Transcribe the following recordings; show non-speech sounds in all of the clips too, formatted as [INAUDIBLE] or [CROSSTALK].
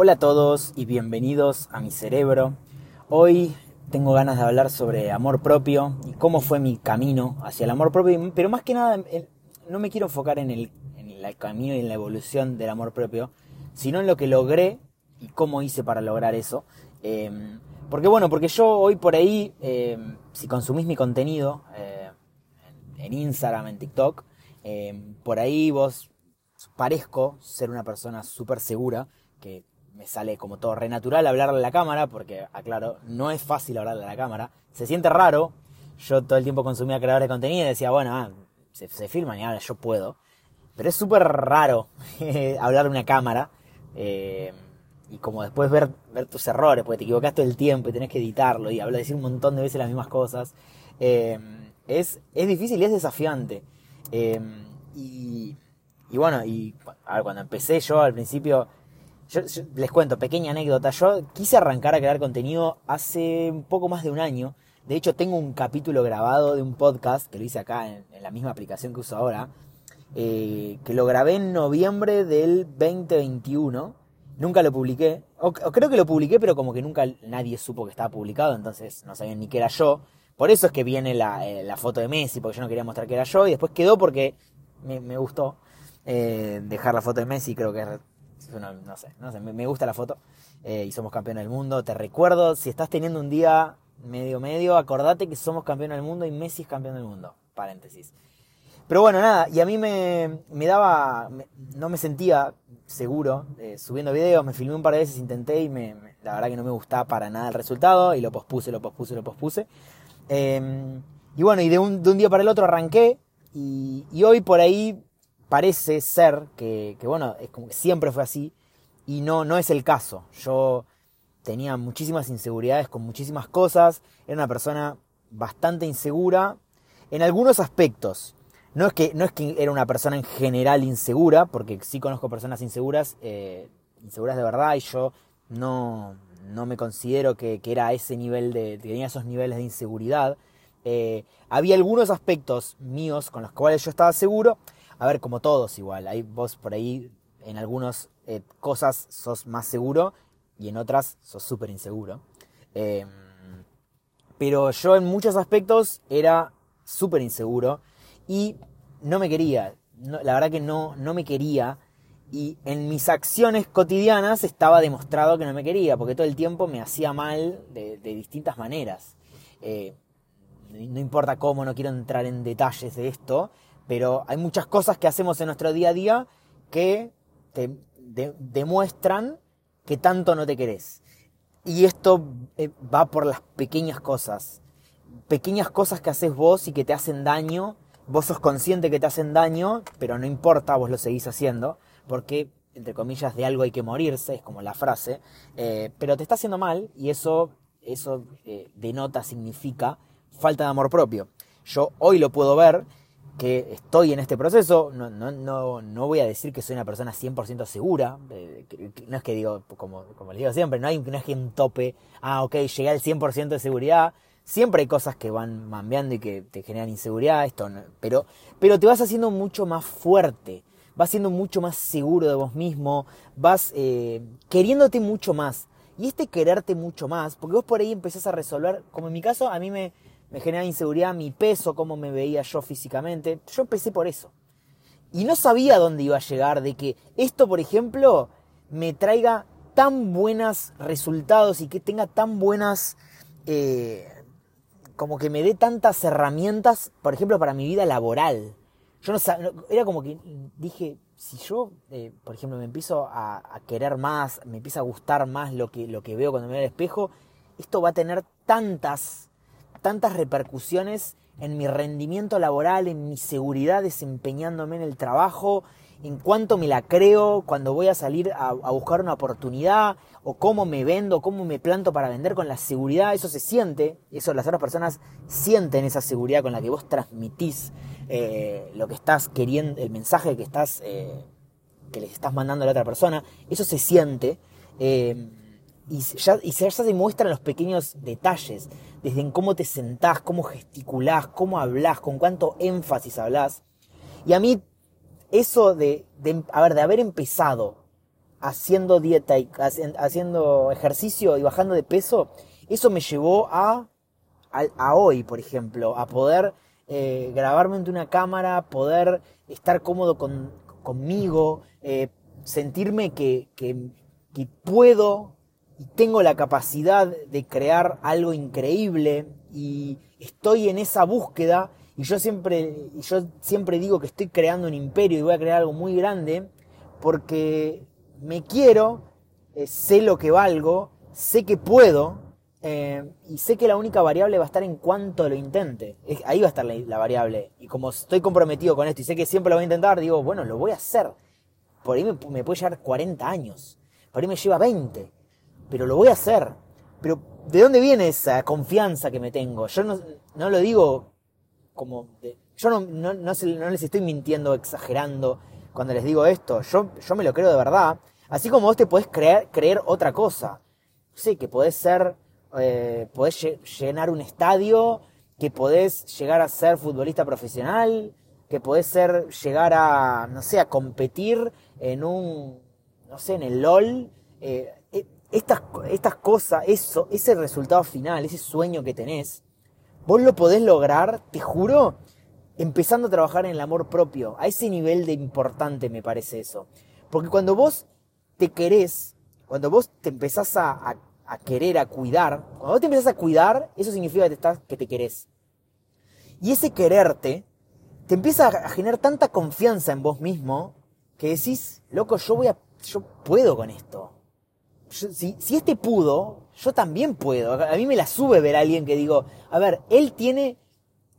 Hola a todos y bienvenidos a mi cerebro. Hoy tengo ganas de hablar sobre amor propio y cómo fue mi camino hacia el amor propio, pero más que nada no me quiero enfocar en el, camino y en la evolución del amor propio, sino en lo que logré y cómo hice para lograr eso. Em, porque bueno, porque yo hoy por ahí, em, si consumís mi contenido eh, en Instagram, en TikTok, em, por ahí vos parezco ser una persona súper segura, que me sale como todo renatural hablarle a la cámara, porque, aclaro, no es fácil hablarle a la cámara. Se siente raro. Yo todo el tiempo consumía creadores de contenido y decía, bueno, ah, se, se, filman y ahora yo puedo. Pero es súper raro [LAUGHS] hablar a una cámara. Eh, y como después ver, ver tus errores, porque te equivocaste todo el tiempo y tenés que editarlo y hablar, decir un montón de veces las mismas cosas. Eh, es, es difícil y es desafiante. Eh, y, y bueno, y a cuando empecé yo al principio yo, les cuento, pequeña anécdota. Yo quise arrancar a crear contenido hace un poco más de un año. De hecho, tengo un capítulo grabado de un podcast que lo hice acá en, la misma aplicación que uso ahora. Eh, que lo grabé en noviembre del 2021. Nunca lo publiqué. Creo que lo publiqué, pero como que nunca nadie supo que estaba publicado. Entonces no sabían ni que era yo. Por eso es que viene la, eh, foto de Messi, porque yo no quería mostrar que era yo. Y después quedó porque me, gustó eh, dejar la foto de Messi. Creo que no, sé, no sé, me, gusta la foto eh, y somos campeones del mundo. Te recuerdo, si estás teniendo un día medio medio, acordate que somos campeones del mundo y Messi es campeón del mundo. Paréntesis. Pero bueno, nada, y a mí me, me daba, no me sentía seguro eh, subiendo videos, me filmé un par de veces, intenté y me, la verdad que no me gustaba para nada el resultado y lo pospuse, lo pospuse, lo pospuse. Em, y bueno, y de un, día para el otro arranqué y hoy por ahí parece ser que, bueno, es como que siempre fue así y no, no es el caso. Yo tenía muchísimas inseguridades con muchísimas cosas, era una persona bastante insegura en algunos aspectos. No es que, no es que era una persona en general insegura, porque sí conozco personas inseguras, eh, inseguras de verdad, y yo no, no me considero que, era a ese nivel de, tenía esos niveles de inseguridad. Eh, había algunos aspectos míos con los cuales yo estaba seguro, a ver, como todos igual, hay vos por ahí en algunas eh, cosas sos más seguro y en otras sos súper inseguro. Em, pero yo en muchos aspectos era súper inseguro y no me quería, la verdad que no, no me quería y en mis acciones cotidianas estaba demostrado que no me quería, porque todo el tiempo me hacía mal de, distintas maneras. Eh, no importa cómo, no quiero entrar en detalles de esto, pero hay muchas cosas que hacemos en nuestro día a día que te demuestran que tanto no te querés. Y esto eh, va por las pequeñas cosas. Pequeñas cosas que haces vos y que te hacen daño. Vos sos consciente que te hacen daño, pero no importa, vos lo seguís haciendo. Porque, entre comillas, de algo hay que morirse, es como la frase. Eh, pero te está haciendo mal y eso, eso eh, denota, significa falta de amor propio. Yo hoy lo puedo ver que estoy en este proceso, no, no, no, no voy a decir que soy una persona 100% segura, eh, no es que digo, como, como les digo siempre, no, hay, no es que un tope, ah, ok, llegué al 100% de seguridad, siempre hay cosas que van mambeando y que te generan inseguridad, esto, pero, pero te vas haciendo mucho más fuerte, vas siendo mucho más seguro de vos mismo, vas eh, queriéndote mucho más, y este quererte mucho más, porque vos por ahí empezás a resolver, como en mi caso, a mí me me generaba inseguridad mi peso, cómo me veía yo físicamente. Yo empecé por eso. Y no sabía dónde iba a llegar, de que esto, por ejemplo, me traiga tan buenos resultados y que tenga tan buenas... Eh, como que me dé tantas herramientas, por ejemplo, para mi vida laboral. Yo no sabía, era como que dije, si yo, eh, por ejemplo, me empiezo a, querer más, me empieza a gustar más lo que, lo que veo cuando me veo al espejo, esto va a tener tantas tantas repercusiones en mi rendimiento laboral, en mi seguridad desempeñándome en el trabajo, en cuánto me la creo cuando voy a salir a, buscar una oportunidad, o cómo me vendo, cómo me planto para vender con la seguridad, eso se siente, eso las otras personas sienten esa seguridad con la que vos transmitís eh, lo que estás queriendo, el mensaje que estás, eh, que les estás mandando a la otra persona, eso se siente. Eh, y ya, y ya se demuestran los pequeños detalles, desde en cómo te sentás, cómo gesticulás, cómo hablas, con cuánto énfasis hablas. Y a mí, eso de, de, de haber empezado haciendo dieta y haciendo ejercicio y bajando de peso, eso me llevó a, a, hoy, por ejemplo, a poder eh, grabarme ante una cámara, poder estar cómodo conmigo, eh, sentirme que, que, que puedo y tengo la capacidad de crear algo increíble y estoy en esa búsqueda y yo siempre, yo siempre digo que estoy creando un imperio y voy a crear algo muy grande porque me quiero, eh, sé lo que valgo, sé que puedo eh, y sé que la única variable va a estar en cuanto lo intente. ahí va a estar la, variable. Y como estoy comprometido con esto y sé que siempre lo voy a intentar, digo, bueno, lo voy a hacer. Por ahí me, me puede llevar 40 años, por ahí me lleva 20, pero lo voy a hacer. Pero ¿de dónde viene esa confianza que me tengo? Yo no, no lo digo como... yo no, no, no, les estoy mintiendo, exagerando cuando les digo esto. Yo, yo me lo creo de verdad. Así como vos te podés creer, creer otra cosa. sé, que podés ser... Eh, podés llenar un estadio, que podés llegar a ser futbolista profesional, que podés ser, llegar a, no sé, a competir en un, no sé, en el LOL. Eh, estas, estas cosas, eso, ese resultado final, ese sueño que tenés, vos lo podés lograr, te juro, empezando a trabajar en el amor propio. A ese nivel de importante me parece eso. Porque cuando vos te querés, cuando vos te empezás a, a, querer, a cuidar, cuando vos te empezás a cuidar, eso significa que te, estás, que te querés. Y ese quererte te empieza a generar tanta confianza en vos mismo que decís, loco, yo voy a, yo puedo con esto si, este pudo, yo también puedo. A mí me la sube ver a alguien que digo, a ver, él tiene,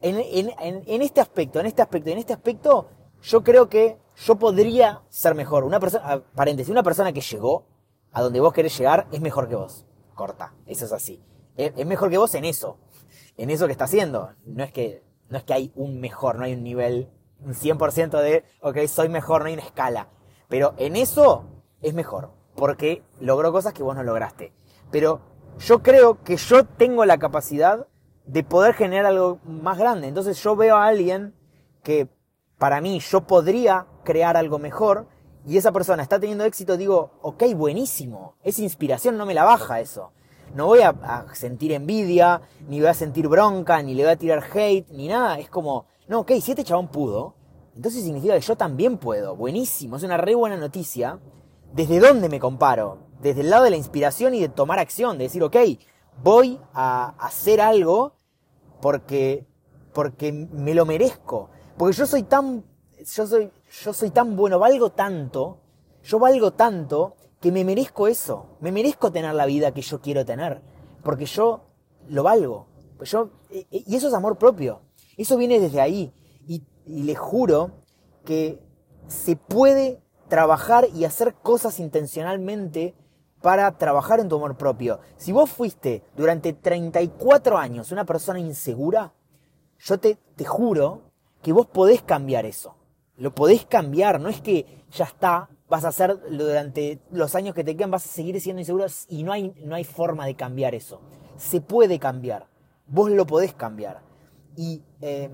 en, este aspecto, en este aspecto, en este aspecto, yo creo que yo podría ser mejor. Una persona, paréntesis, una persona que llegó a donde vos querés llegar es mejor que vos. Corta, eso es así. Es, mejor que vos en eso, en eso que está haciendo. No es que, no es que hay un mejor, no hay un nivel, un 100% de, ok, soy mejor, no hay una escala. Pero en eso es mejor porque logró cosas que vos no lograste. Pero yo creo que yo tengo la capacidad de poder generar algo más grande. Entonces yo veo a alguien que para mí yo podría crear algo mejor y esa persona está teniendo éxito, digo, ok, buenísimo. Esa inspiración no me la baja eso. No voy a, sentir envidia, ni voy a sentir bronca, ni le voy a tirar hate, ni nada. Es como, no, ok, si este chabón pudo, entonces significa que yo también puedo. Buenísimo, es una re buena noticia. ¿Desde dónde me comparo? Desde el lado de la inspiración y de tomar acción, de decir, ok, voy a hacer algo porque, porque me lo merezco. Porque yo soy tan, yo soy, yo soy tan bueno, valgo tanto, yo valgo tanto que me merezco eso. Me merezco tener la vida que yo quiero tener. Porque yo lo valgo. Yo, y eso es amor propio. Eso viene desde ahí. Y, y les juro que se puede trabajar y hacer cosas intencionalmente para trabajar en tu amor propio. Si vos fuiste durante 34 años una persona insegura, yo te, te juro que vos podés cambiar eso. Lo podés cambiar, no es que ya está, vas a hacer durante los años que te quedan, vas a seguir siendo inseguro y no hay, no hay forma de cambiar eso. Se puede cambiar, vos lo podés cambiar. Y eh,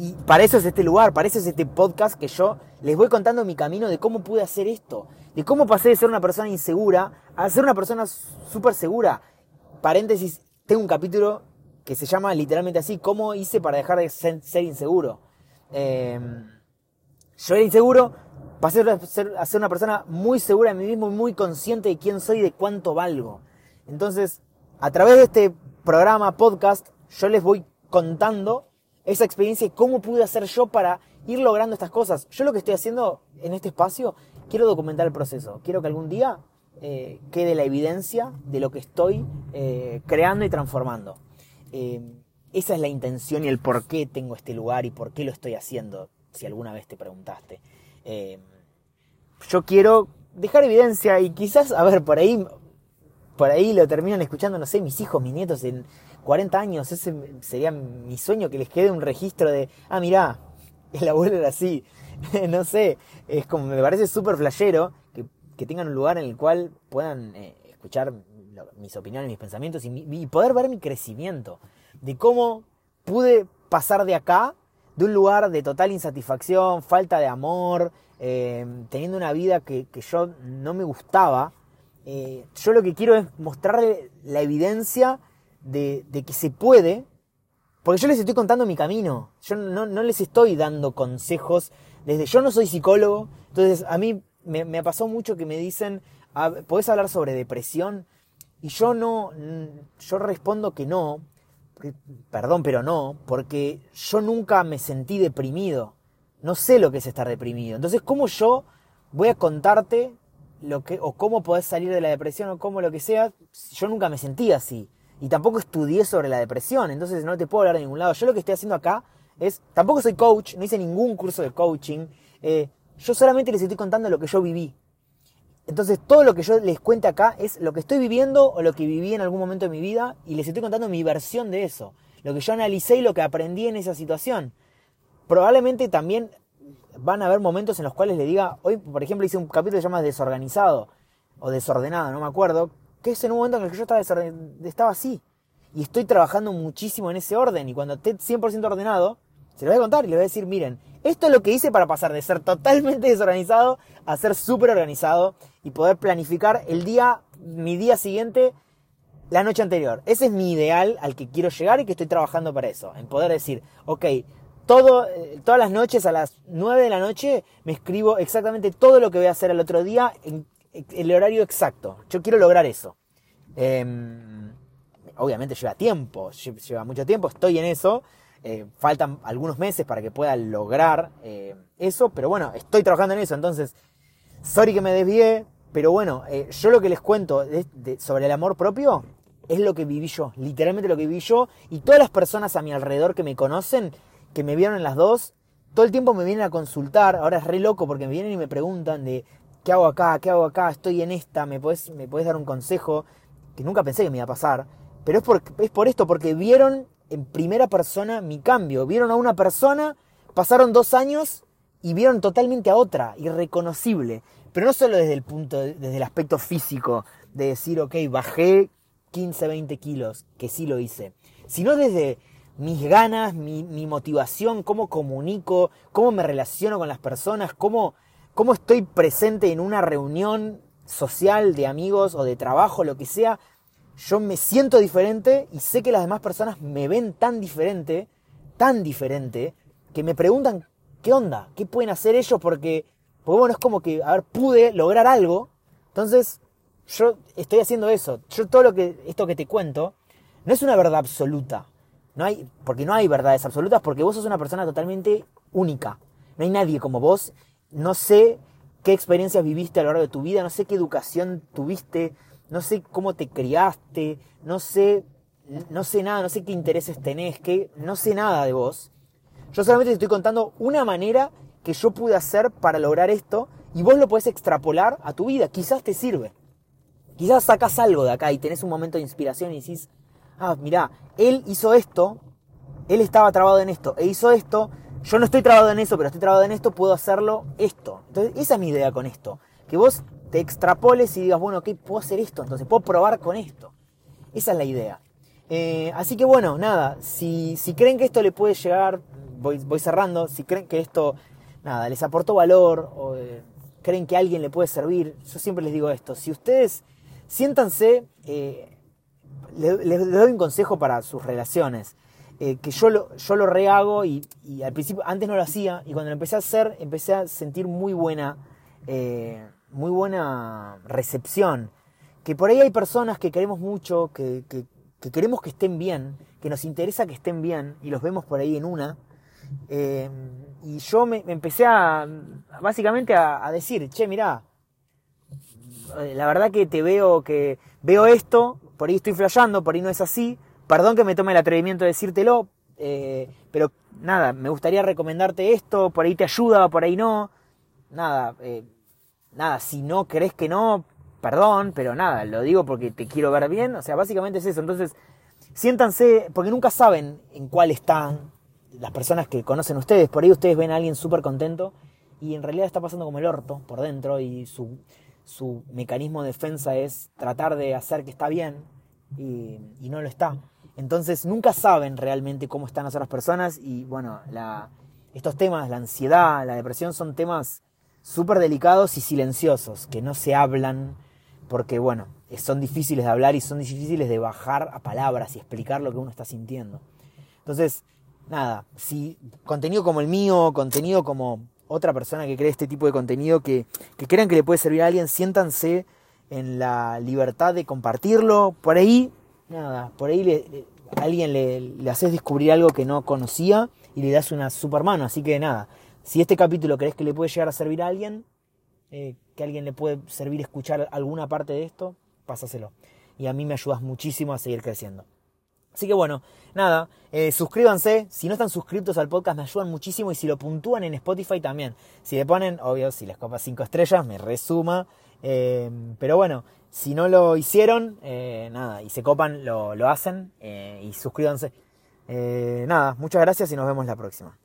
y para eso es este lugar, para eso es este podcast que yo les voy contando mi camino de cómo pude hacer esto, de cómo pasé de ser una persona insegura a ser una persona súper segura. Paréntesis, tengo un capítulo que se llama literalmente así, ¿cómo hice para dejar de ser, inseguro? Em, yo era inseguro, pasé a ser, a ser una persona muy segura de mí mismo, muy consciente de quién soy y de cuánto valgo. Entonces, a través de este programa, podcast, yo les voy contando esa experiencia y cómo pude hacer yo para ir logrando estas cosas. Yo lo que estoy haciendo en este espacio, quiero documentar el proceso. Quiero que algún día eh, quede la evidencia de lo que estoy eh, creando y transformando. Eh, esa es la intención y el por qué tengo este lugar y por qué lo estoy haciendo, si alguna vez te preguntaste. yo quiero dejar evidencia y quizás, a ver, por ahí, por ahí lo terminan escuchando, no sé, mis hijos, mis nietos en 40 años, ese sería mi sueño, que les quede un registro de, ah, mirá, el abuelo era así. [LAUGHS] no sé, es como, me parece súper flashero que, tengan un lugar en el cual puedan eh, escuchar mis opiniones, mis pensamientos y, y, poder ver mi crecimiento, de cómo pude pasar de acá, de un lugar de total insatisfacción, falta de amor, eh, teniendo una vida que, yo no me gustaba, eh, yo lo que quiero es mostrarle la evidencia de, que se puede, porque yo les estoy contando mi camino, yo no, les estoy dando consejos, desde yo no soy psicólogo, entonces a mí me, me pasó mucho que me dicen, ah, ¿podés hablar sobre depresión? Y yo no, yo respondo que no, perdón, pero no, porque yo nunca me sentí deprimido. No sé lo que es estar deprimido. Entonces, ¿cómo yo voy a contarte lo que, o cómo podés salir de la depresión o cómo lo que sea? Yo nunca me sentí así. Y tampoco estudié sobre la depresión, entonces no te puedo hablar de ningún lado. Yo lo que estoy haciendo acá es, tampoco soy coach, no hice ningún curso de coaching. Eh, yo solamente les estoy contando lo que yo viví. Entonces todo lo que yo les cuente acá es lo que estoy viviendo o lo que viví en algún momento de mi vida y les estoy contando mi versión de eso, lo que yo analicé y lo que aprendí en esa situación. Probablemente también van a haber momentos en los cuales le diga, hoy por ejemplo hice un capítulo que se llama desorganizado o desordenado, no me acuerdo, que es en un momento en el que yo estaba, estaba así y estoy trabajando muchísimo en ese orden y cuando esté 100% ordenado, se lo voy a contar y le voy a decir, miren, esto es lo que hice para pasar de ser totalmente desorganizado a ser súper organizado y poder planificar el día, mi día siguiente, la noche anterior. Ese es mi ideal al que quiero llegar y que estoy trabajando para eso. En poder decir, ok, todo, eh, todas las noches a las 9 de la noche me escribo exactamente todo lo que voy a hacer el otro día el horario exacto. Yo quiero lograr eso. Em, obviamente lleva tiempo, lleva mucho tiempo, estoy en eso eh, faltan algunos meses para que pueda lograr eh, eso, pero bueno, estoy trabajando en eso, entonces, sorry que me desvié, pero bueno, eh, yo lo que les cuento sobre el amor propio es lo que viví yo, literalmente lo que viví yo, y todas las personas a mi alrededor que me conocen, que me vieron en las dos, todo el tiempo me vienen a consultar, ahora es re loco porque me vienen y me preguntan de, ¿qué hago acá? ¿Qué hago acá? Estoy en esta, ¿me puedes, me puedes dar un consejo? Que nunca pensé que me iba a pasar, pero es por, es por esto, porque vieron en primera persona mi cambio. Vieron a una persona, pasaron dos años y vieron totalmente a otra, irreconocible. Pero no solo desde el punto, desde el aspecto físico, de decir, ok, bajé 15, 20 kilos, que sí lo hice, sino desde mis ganas, mi, motivación, cómo comunico, cómo me relaciono con las personas, cómo, cómo estoy presente en una reunión social de amigos o de trabajo, lo que sea, yo me siento diferente y sé que las demás personas me ven tan diferente, tan diferente, que me preguntan, ¿qué onda? ¿Qué pueden hacer ellos? Porque, porque bueno, es como que, a ver, pude lograr algo. Entonces, yo estoy haciendo eso. Yo todo lo que, esto que te cuento, no es una verdad absoluta. No hay, porque no hay verdades absolutas, porque vos sos una persona totalmente única. No hay nadie como vos. No sé qué experiencias viviste a lo largo de tu vida, no sé qué educación tuviste, no sé cómo te criaste, no sé, no sé nada, no sé qué intereses tenés, que no sé nada de vos. Yo solamente te estoy contando una manera que yo pude hacer para lograr esto y vos lo podés extrapolar a tu vida. Quizás te sirve. Quizás sacas algo de acá y tenés un momento de inspiración y decís, ah, mirá, él hizo esto, él estaba trabado en esto, e hizo esto, yo no estoy trabado en eso, pero estoy trabado en esto, puedo hacerlo esto. Entonces, esa es mi idea con esto. Que vos te extrapoles y digas, bueno, ¿qué puedo hacer esto? Entonces puedo probar con esto. Esa es la idea. Eh, así que bueno, nada, si, si, creen que esto le puede llegar, voy, voy, cerrando, si creen que esto, nada, les aportó valor o eh, creen que a alguien le puede servir, yo siempre les digo esto, si ustedes siéntanse, eh, les, doy un consejo para sus relaciones, que yo lo, yo lo rehago y, al principio, antes no lo hacía y cuando lo empecé a hacer, empecé a sentir muy buena muy buena recepción. Que por ahí hay personas que queremos mucho, que, queremos que estén bien, que nos interesa que estén bien, y los vemos por ahí en una. Eh, y yo me, empecé a, básicamente a, decir, che, mirá, eh, la verdad que te veo que veo esto, por ahí estoy flasheando, por ahí no es así, perdón que me tome el atrevimiento de decírtelo, eh, pero nada, me gustaría recomendarte esto, por ahí te ayuda, por ahí no, nada, nada, si no crees que no, perdón, pero nada, lo digo porque te quiero ver bien, o sea, básicamente es eso. Entonces, siéntanse, porque nunca saben en cuál están las personas que conocen ustedes, por ahí ustedes ven a alguien súper contento y en realidad está pasando como el orto por dentro y su, su mecanismo de defensa es tratar de hacer que está bien y no lo está. Entonces nunca saben realmente cómo están las otras personas y bueno, estos temas, la ansiedad, la depresión, son temas súper delicados y silenciosos, que no se hablan porque, bueno, son difíciles de hablar y son difíciles de bajar a palabras y explicar lo que uno está sintiendo. Entonces, nada, si contenido como el mío, contenido como otra persona que cree este tipo de contenido que, que crean que le puede servir a alguien, siéntanse en la libertad de compartirlo. Por ahí, nada, por ahí le, alguien le, le haces descubrir algo que no conocía y le das una super mano. Así que nada, si este capítulo crees que le puede llegar a servir a alguien, eh, que a alguien le puede servir escuchar alguna parte de esto, pásaselo. Y a mí me ayudas muchísimo a seguir creciendo. Así que bueno, nada, eh, suscríbanse. Si no están suscritos al podcast me ayudan muchísimo y si lo puntúan en Spotify también. Si le ponen, obvio, si les copa 5 estrellas, me resuma. Eh, pero bueno, si no lo hicieron, nada, y se copan, lo, lo hacen y suscríbanse. nada, muchas gracias y nos vemos la próxima.